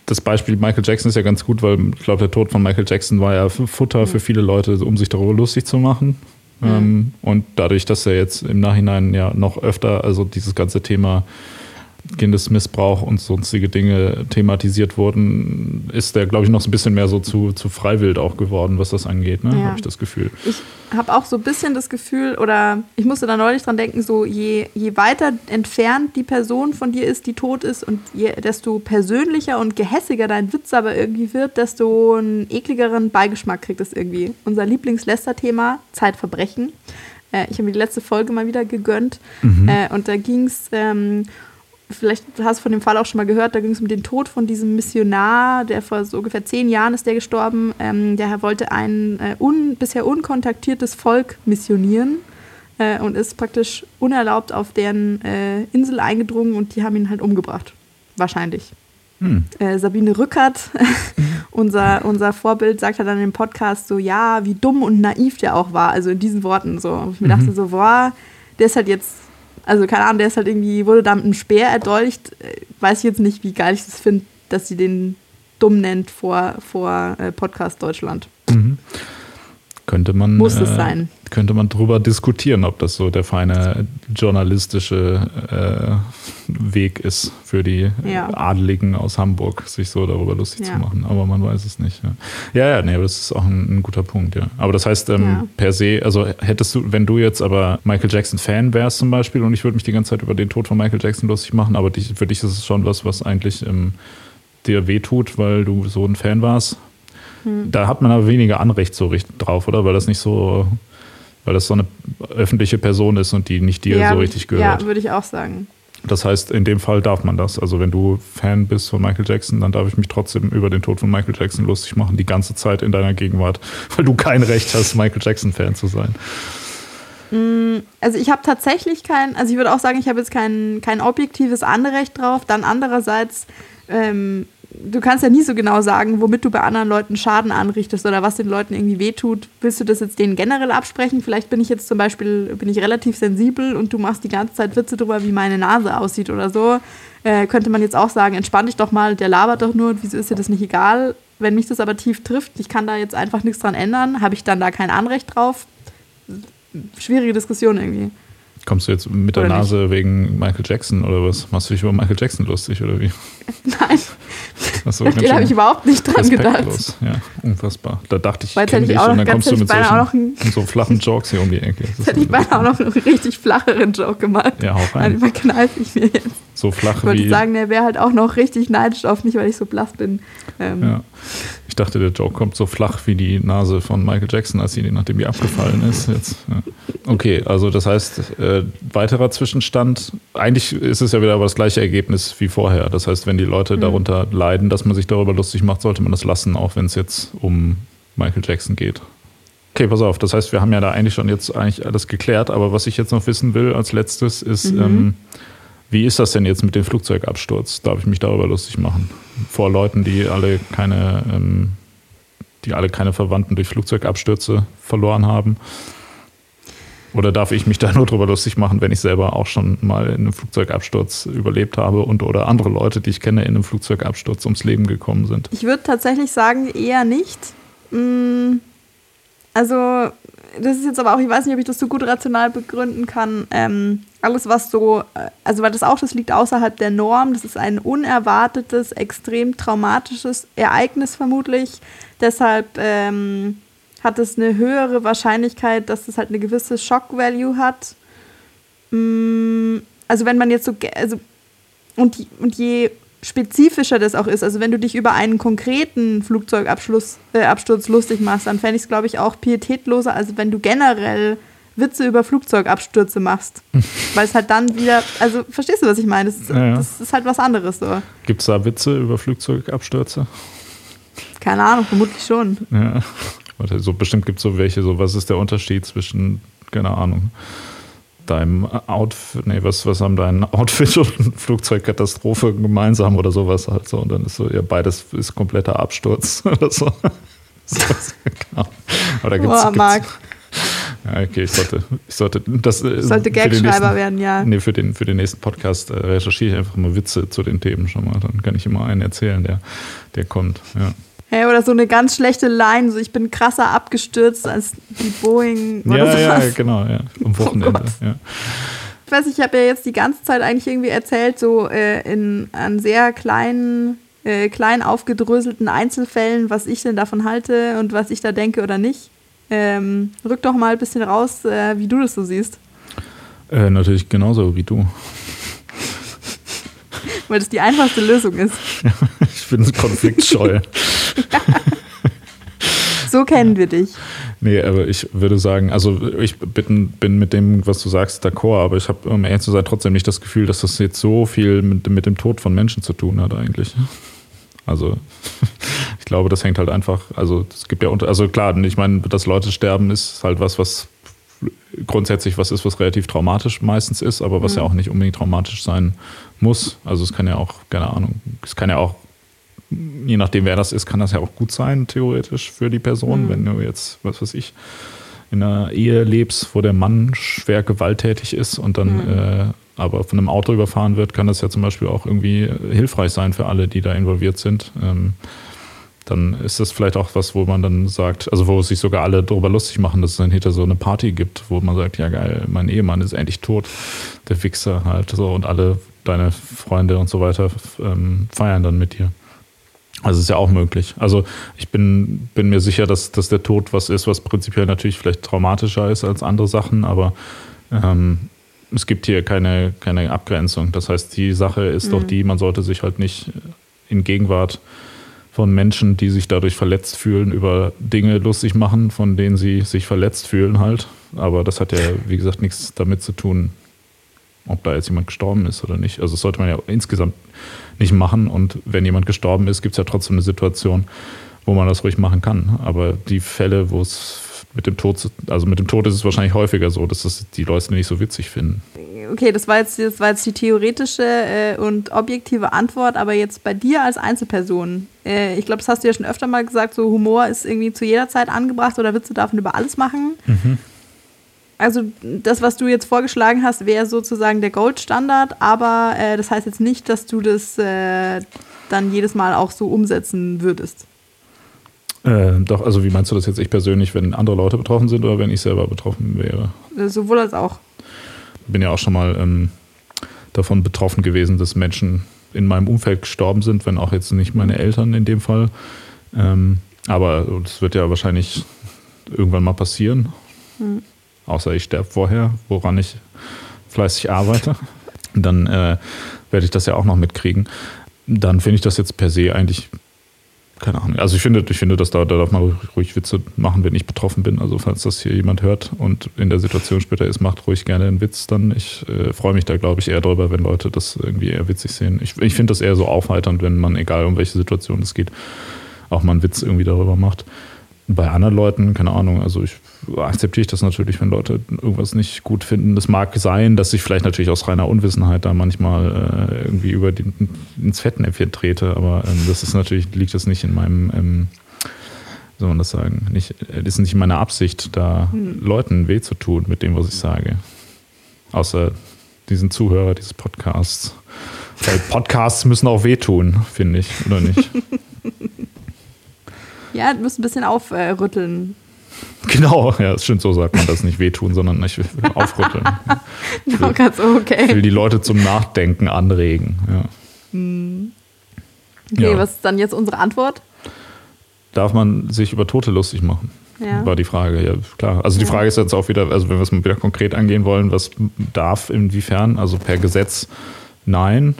das Beispiel Michael Jackson ist ja ganz gut, weil ich glaube, der Tod von Michael Jackson war ja Futter für viele Leute, um sich darüber lustig zu machen. Mhm. Und dadurch, dass er jetzt im Nachhinein ja noch öfter, also dieses ganze Thema Kindesmissbrauch und sonstige Dinge thematisiert wurden, ist der, glaube ich, noch so ein bisschen mehr so zu, zu freiwillig auch geworden, was das angeht, ne? Ja. habe ich das Gefühl. Ich habe auch so ein bisschen das Gefühl, oder ich musste da neulich dran denken, so je, je weiter entfernt die Person von dir ist, die tot ist, und je, desto persönlicher und gehässiger dein Witz aber irgendwie wird, desto einen ekligeren Beigeschmack kriegt es irgendwie. Unser Lieblings-Lester-Thema, Zeitverbrechen. Äh, ich habe mir die letzte Folge mal wieder gegönnt. Mhm. Äh, und da ging es ähm, vielleicht hast du von dem Fall auch schon mal gehört, da ging es um den Tod von diesem Missionar, der vor so ungefähr zehn Jahren ist der gestorben. Ähm, der wollte ein äh, un, bisher unkontaktiertes Volk missionieren äh, und ist praktisch unerlaubt auf deren äh, Insel eingedrungen und die haben ihn halt umgebracht. Wahrscheinlich. Hm. Äh, Sabine Rückert, unser, unser Vorbild, sagt halt dann im Podcast so, ja, wie dumm und naiv der auch war, also in diesen Worten so. Und ich mir Mhm. dachte so, boah, der ist halt jetzt, also keine Ahnung, der ist halt irgendwie, wurde da mit einem Speer erdolcht. Äh, Weiß ich jetzt nicht, wie geil ich das finde, dass sie den dumm nennt vor, vor äh, Podcast Deutschland. Mhm. Könnte man, Muss es äh, sein. könnte man drüber diskutieren, ob das so der feine journalistische äh, Weg ist für die Ja. Adeligen aus Hamburg, sich so darüber lustig Ja. zu machen. Aber man weiß es nicht. Ja, ja, ja nee, aber das ist auch ein, ein guter Punkt, ja. Aber das heißt, ähm, per se, also hättest du, wenn du jetzt aber Michael Jackson-Fan wärst zum Beispiel und ich würde mich die ganze Zeit über den Tod von Michael Jackson lustig machen, aber dich, für dich ist es schon was, was eigentlich ähm, dir wehtut, weil du so ein Fan warst. Hm. Da hat man aber weniger Anrecht so richtig drauf, oder? Weil das nicht so, weil das so eine öffentliche Person ist und die nicht dir ja, so richtig gehört. Ja, würde ich auch sagen. Das heißt, in dem Fall darf man das. Also wenn du Fan bist von Michael Jackson, dann darf ich mich trotzdem über den Tod von Michael Jackson lustig machen, die ganze Zeit in deiner Gegenwart, weil du kein Recht hast, Michael Jackson-Fan zu sein. Also ich habe tatsächlich kein, also ich würde auch sagen, ich habe jetzt kein, kein objektives Anrecht drauf. Dann andererseits, ähm, du kannst ja nie so genau sagen, womit du bei anderen Leuten Schaden anrichtest oder was den Leuten irgendwie wehtut. Willst du das jetzt denen generell absprechen? Vielleicht bin ich jetzt zum Beispiel, bin ich relativ sensibel und du machst die ganze Zeit Witze drüber, wie meine Nase aussieht oder so. Äh, könnte man jetzt auch sagen, entspann dich doch mal, der labert doch nur und wieso ist dir das nicht egal? Wenn mich das aber tief trifft, ich kann da jetzt einfach nichts dran ändern, habe ich dann da kein Anrecht drauf? Schwierige Diskussion irgendwie. Kommst du jetzt mit der Oder nicht? Nase wegen Michael Jackson oder was? Machst du dich über Michael Jackson lustig oder wie? Nein, auf den habe ich überhaupt nicht dran gedacht. respektlos. Ja, unfassbar. Da dachte ich, ich Weil ich dich auch und noch dann kommst du mit auch solchen, mit so flachen Jokes hier um die Ecke. Das hätte ich beinahe auch noch einen richtig flacheren Joke gemacht. Ja, hau Dann rein. überkneife ich mir jetzt. So flach Ich wie. sagen, der wäre halt auch noch richtig neidisch auf mich, weil ich so blass bin. Ähm, Ja. Ich dachte, der Joke kommt so flach wie die Nase von Michael Jackson, als sie, nachdem die abgefallen ist. Jetzt, ja. Okay, also das heißt, äh, weiterer Zwischenstand. Eigentlich ist es ja wieder aber das gleiche Ergebnis wie vorher. Das heißt, wenn die Leute darunter leiden, dass man sich darüber lustig macht, sollte man das lassen, auch wenn es jetzt um Michael Jackson geht. Okay, pass auf. Das heißt, wir haben ja da eigentlich schon jetzt eigentlich alles geklärt. Aber was ich jetzt noch wissen will als letztes ist, ähm, wie ist das denn jetzt mit dem Flugzeugabsturz? Darf ich mich darüber lustig machen? Vor Leuten, die alle keine, ähm, die alle keine Verwandten durch Flugzeugabstürze verloren haben? Oder darf ich mich da nur drüber lustig machen, wenn ich selber auch schon mal in einem Flugzeugabsturz überlebt habe und oder andere Leute, die ich kenne, in einem Flugzeugabsturz ums Leben gekommen sind? Ich würde tatsächlich sagen, eher nicht. Mm, Also, das ist jetzt aber auch, ich weiß nicht, ob ich das so gut rational begründen kann. Ähm, alles, was so, äh, also, weil das auch, das liegt außerhalb der Norm. Das ist ein unerwartetes, extrem traumatisches Ereignis vermutlich. Deshalb ähm, hat es eine höhere Wahrscheinlichkeit, dass es halt eine gewisse Shock-Value hat. Mm, Also, wenn man jetzt so, also, und, und je spezifischer das auch ist, also wenn du dich über einen konkreten Flugzeugabsturz äh, lustig machst, dann fände ich es, glaube ich, auch pietätloser, als wenn du generell Witze über Flugzeugabstürze machst. Weil es halt dann wieder, also verstehst du, was ich meine? Das, ist- Ja, ja. das ist halt was anderes so. Gibt es da Witze über Flugzeugabstürze? Keine Ahnung, vermutlich schon. Ja. Warte, so bestimmt gibt es so welche, so was ist der Unterschied zwischen, keine Ahnung, deinem Outfit, nee, was, was haben dein Outfit und Flugzeugkatastrophe gemeinsam oder sowas halt so. Und dann ist so, ja, beides ist kompletter Absturz oder so. so. Aber da gibt's, Boah, Marc, ja, okay, ich sollte, ich sollte das äh, sollte Gagschreiber werden, ja. Nee, für den, für den nächsten Podcast äh, recherchiere ich einfach mal Witze zu den Themen schon mal. Dann kann ich immer einen erzählen, der, der kommt. Ja. Ja, oder so eine ganz schlechte Line, so ich bin krasser abgestürzt als die Boeing oder ja, sowas. ja, genau, ja. Am Wochenende. Gott. ja. Ich weiß, ich habe ja jetzt die ganze Zeit eigentlich irgendwie erzählt, so äh, in an sehr kleinen, äh, klein aufgedröselten Einzelfällen, was ich denn davon halte und was ich da denke oder nicht. Ähm, rück doch mal ein bisschen raus, äh, wie du das so siehst, Äh, natürlich genauso wie du. weil das die einfachste Lösung ist. Ich bin konfliktscheu. So kennen wir dich. Nee, aber ich würde sagen, also ich bin, bin mit dem, was du sagst, d'accord, aber ich habe, um ehrlich zu sein, trotzdem nicht das Gefühl, dass das jetzt so viel mit, mit dem Tod von Menschen zu tun hat eigentlich. Also ich glaube, das hängt halt einfach, also es gibt ja, unter, also klar, ich meine, dass Leute sterben, ist halt was, was grundsätzlich was ist, was relativ traumatisch meistens ist, aber was ja auch nicht unbedingt traumatisch sein muss. Also es kann ja auch, keine Ahnung, es kann ja auch, je nachdem wer das ist, kann das ja auch gut sein, theoretisch für die Person, wenn du jetzt, was weiß ich, in einer Ehe lebst, wo der Mann schwer gewalttätig ist und dann äh, aber von einem Auto überfahren wird, kann das ja zum Beispiel auch irgendwie hilfreich sein für alle, die da involviert sind. Ähm, dann ist das vielleicht auch was, wo man dann sagt, also wo sich sogar alle darüber lustig machen, dass es dann hinter so eine Party gibt, wo man sagt, ja geil, mein Ehemann ist endlich tot, der Wichser halt so und alle deine Freunde und so weiter ähm, feiern dann mit dir. Also ist ja auch möglich. Also ich bin, bin mir sicher, dass, dass der Tod was ist, was prinzipiell natürlich vielleicht traumatischer ist als andere Sachen, aber ähm, es gibt hier keine, keine Abgrenzung. Das heißt, die Sache ist doch die, man sollte sich halt nicht in Gegenwart von Menschen, die sich dadurch verletzt fühlen, über Dinge lustig machen, von denen sie sich verletzt fühlen halt. Aber das hat ja, wie gesagt, nichts damit zu tun, ob da jetzt jemand gestorben ist oder nicht. Also das sollte man ja insgesamt nicht machen. Und wenn jemand gestorben ist, gibt es ja trotzdem eine Situation, wo man das ruhig machen kann. Aber die Fälle, wo es mit dem Tod, also mit dem Tod ist es wahrscheinlich häufiger so, dass das die Leute nicht so witzig finden. Okay, das war jetzt, das war jetzt die theoretische äh, und objektive Antwort, aber jetzt bei dir als Einzelperson, äh, ich glaube, das hast du ja schon öfter mal gesagt, so Humor ist irgendwie zu jeder Zeit angebracht oder Witze darf man über alles machen. Also das, was du jetzt vorgeschlagen hast, wäre sozusagen der Goldstandard, aber äh, das heißt jetzt nicht, dass du das äh, dann jedes Mal auch so umsetzen würdest. Äh, doch, also wie meinst du das jetzt ich persönlich, wenn andere Leute betroffen sind oder wenn ich selber betroffen wäre? Äh, Sowohl als auch. Bin ja auch schon mal ähm, davon betroffen gewesen, dass Menschen in meinem Umfeld gestorben sind, wenn auch jetzt nicht meine Eltern in dem Fall. Ähm, aber das wird ja wahrscheinlich irgendwann mal passieren. Außer ich sterbe vorher, woran ich fleißig arbeite. Dann äh, werde ich das ja auch noch mitkriegen. Dann finde ich das jetzt per se eigentlich keine Ahnung. Also ich finde, ich finde, dass da, da darf man ruhig, Witze machen, wenn ich betroffen bin. Also falls das hier jemand hört und in der Situation später ist, macht ruhig gerne einen Witz dann. Ich äh, freue mich da, glaube ich, eher drüber, wenn Leute das irgendwie eher witzig sehen. Ich, ich finde das eher so aufheiternd, wenn man, egal um welche Situation es geht, auch mal einen Witz irgendwie darüber macht. Bei anderen Leuten, keine Ahnung, also ich akzeptiere ich das natürlich, wenn Leute irgendwas nicht gut finden. Das mag sein, dass ich vielleicht natürlich aus reiner Unwissenheit da manchmal äh, irgendwie über die, ins Fettnäpfchen trete, aber ähm, das ist natürlich, liegt das nicht in meinem, ähm, wie soll man das sagen, nicht, äh, ist nicht meine Absicht, da Leuten weh zu tun mit dem, was ich sage. Außer diesen Zuhörer dieses Podcasts. Weil Podcasts müssen auch wehtun, finde ich, oder nicht? Ja, du musst ein bisschen aufrütteln. Genau, ja, das stimmt, so sagt man das nicht wehtun, sondern nicht aufrütteln. Genau, ganz Ich okay. will die Leute zum Nachdenken anregen. Ja. Okay, Ja. was ist dann jetzt unsere Antwort? Darf man sich über Tote lustig machen? Ja. War die Frage, ja klar. Also die Ja. Frage ist jetzt auch wieder, also wenn wir es mal wieder konkret angehen wollen, was darf inwiefern? Also per Gesetz nein.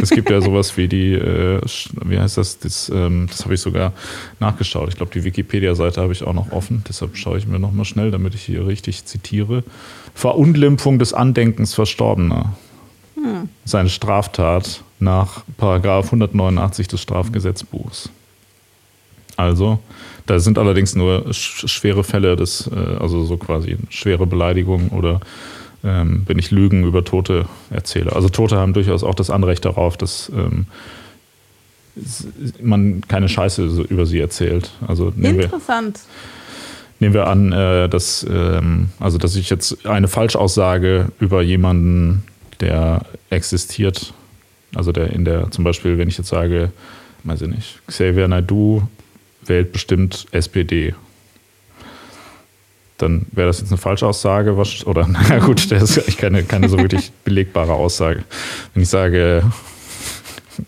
Es gibt ja sowas wie die, äh, wie heißt das? Das, ähm, das habe ich sogar nachgeschaut. Ich glaube, die Wikipedia-Seite habe ich auch noch offen. Deshalb schaue ich mir nochmal schnell, damit ich hier richtig zitiere. Verunglimpfung des Andenkens Verstorbener. ist eine Straftat nach Paragraph 189 des Strafgesetzbuchs. Also, da sind allerdings nur sch schwere Fälle des, äh, also so quasi schwere Beleidigungen oder ähm, wenn ich Lügen über Tote erzähle. Also Tote haben durchaus auch das Anrecht darauf, dass ähm, man keine Scheiße über sie erzählt. Also nehmen wir, Interessant. nehmen wir an, äh, dass, ähm, also dass ich jetzt eine Falschaussage über jemanden, der existiert, also der in der, zum Beispiel, wenn ich jetzt sage, weiß ich nicht, Xavier Naidu wählt bestimmt SPD. Dann wäre das jetzt eine Falschaussage, oder naja gut, das ist eigentlich keine, keine so wirklich belegbare Aussage. Wenn ich sage,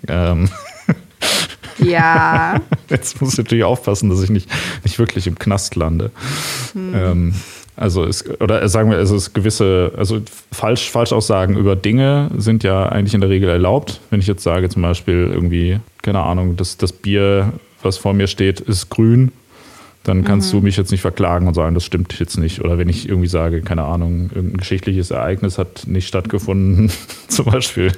ähm, Ja. Jetzt muss ich natürlich aufpassen, dass ich nicht, nicht wirklich im Knast lande. Ähm, also es, oder sagen wir, also es gewisse, also falsch, Falschaussagen über Dinge sind ja eigentlich in der Regel erlaubt. Wenn ich jetzt sage, zum Beispiel irgendwie, keine Ahnung, das, das Bier, was vor mir steht, ist grün, dann kannst du mich jetzt nicht verklagen und sagen, das stimmt jetzt nicht. Oder wenn ich irgendwie sage, keine Ahnung, irgendein geschichtliches Ereignis hat nicht stattgefunden, zum Beispiel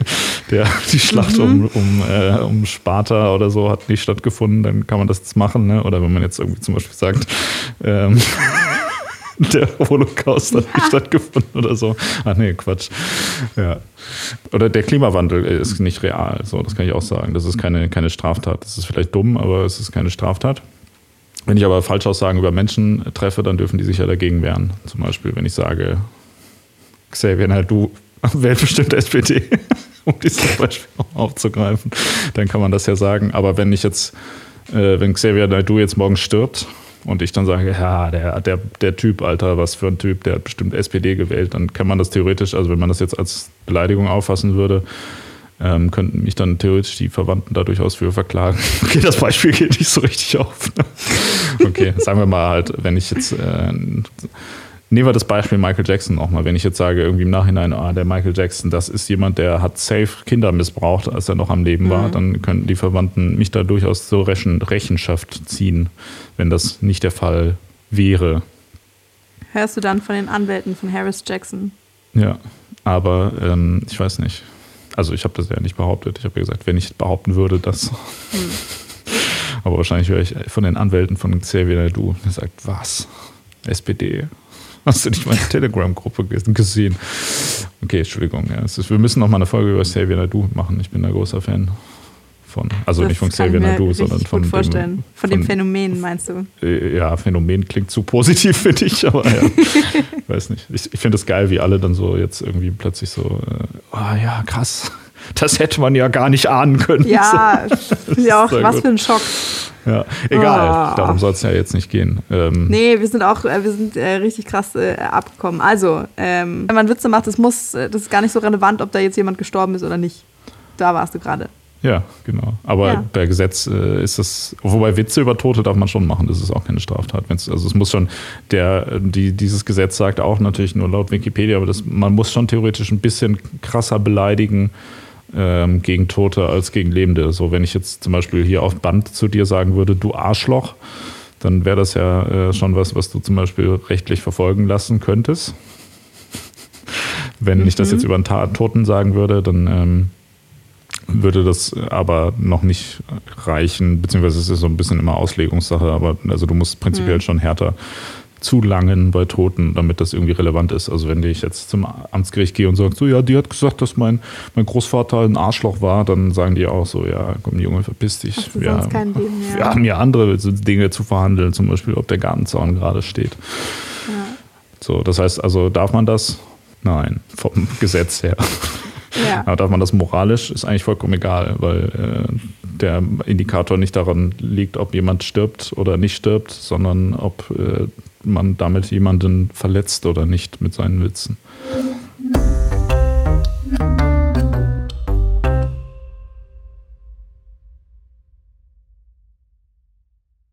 der, die Schlacht um, um, äh, um Sparta oder so hat nicht stattgefunden, dann kann man das jetzt machen. Ne? Oder wenn man jetzt irgendwie zum Beispiel sagt, ähm, der Holocaust hat nicht stattgefunden oder so. Ach nee, Quatsch. Ja. Oder der Klimawandel ist nicht real. So, das kann ich auch sagen. Das ist keine, keine Straftat. Das ist vielleicht dumm, aber es ist keine Straftat. Wenn ich aber Falschaussagen über Menschen treffe, dann dürfen die sich ja dagegen wehren. Zum Beispiel, wenn ich sage, Xavier Naidu wählt bestimmt SPD, um dieses Beispiel aufzugreifen, dann kann man das ja sagen. Aber wenn ich jetzt, äh, wenn Xavier Naidu jetzt morgen stirbt und ich dann sage, ja, der, der, der Typ, Alter, was für ein Typ, der hat bestimmt SPD gewählt, dann kann man das theoretisch, also wenn man das jetzt als Beleidigung auffassen würde, ähm, könnten mich dann theoretisch die Verwandten da durchaus für verklagen. Okay, das Beispiel geht nicht so richtig auf. okay, sagen wir mal halt, wenn ich jetzt, äh, nehmen wir das Beispiel Michael Jackson nochmal, wenn ich jetzt sage, irgendwie im Nachhinein, ah, der Michael Jackson, das ist jemand, der hat safe Kinder missbraucht, als er noch am Leben war, dann könnten die Verwandten mich da durchaus zur Rechen Rechenschaft ziehen, wenn das nicht der Fall wäre. Hörst du dann von den Anwälten von Harris Jackson? Ja, aber ähm, ich weiß nicht. Also ich habe das ja nicht behauptet. Ich habe ja gesagt, wenn ich behaupten würde, dass. Aber wahrscheinlich höre ich von den Anwälten von Xavier Naidu, der sagt, was? SPD? Hast du nicht meine Telegram-Gruppe gesehen? Okay, Entschuldigung. Ja, ist, wir müssen noch mal eine Folge über Xavier Naidu machen. Ich bin da großer Fan von. Also Das nicht von ich Xavier richtig sondern gut von vorstellen. dem, Von dem Phänomen, meinst du? äh, ja, Phänomen klingt zu positiv für dich, aber ja, weiß nicht. Ich, ich finde es geil, wie alle dann so jetzt irgendwie plötzlich so, äh, oh ja, krass. Das hätte man ja gar nicht ahnen können. Ja, ja auch, was gut. für ein Schock. Ja. Egal, Ah. darum soll es ja jetzt nicht gehen. Ähm, Nee, wir sind auch, äh, wir sind äh, richtig krass äh, abgekommen. Also, ähm, wenn man Witze macht, das muss, äh, das ist gar nicht so relevant, ob da jetzt jemand gestorben ist oder nicht. Da warst du gerade. Ja, genau. Aber Ja. per Gesetz äh, ist das, wobei Witze über Tote darf man schon machen, das ist auch keine Straftat. Wenn's, also es muss schon, der, die, dieses Gesetz sagt auch natürlich nur laut Wikipedia, aber das, man muss schon theoretisch ein bisschen krasser beleidigen ähm, gegen Tote als gegen Lebende. So, wenn ich jetzt zum Beispiel hier auf Band zu dir sagen würde, du Arschloch, dann wäre das ja äh, schon was, was du zum Beispiel rechtlich verfolgen lassen könntest. Wenn ich das jetzt über einen Ta- Toten sagen würde, dann ähm, würde das aber noch nicht reichen, beziehungsweise es ist so ein bisschen immer Auslegungssache, aber also du musst prinzipiell schon härter zulangen bei Toten, damit das irgendwie relevant ist. Also wenn ich jetzt zum Amtsgericht gehe und sage, so ja, die hat gesagt, dass mein, mein Großvater ein Arschloch war, dann sagen die auch so, ja, komm Junge, verpiss dich. Hast wir, kein Leben, ja. wir haben ja andere Dinge zu verhandeln, zum Beispiel, ob der Gartenzaun gerade steht. Ja. So, das heißt also, darf man das? Nein, vom Gesetz her. Ja. Aber darf man das moralisch, ist eigentlich vollkommen egal, weil äh, der Indikator nicht daran liegt, ob jemand stirbt oder nicht stirbt, sondern ob äh, man damit jemanden verletzt oder nicht mit seinen Witzen.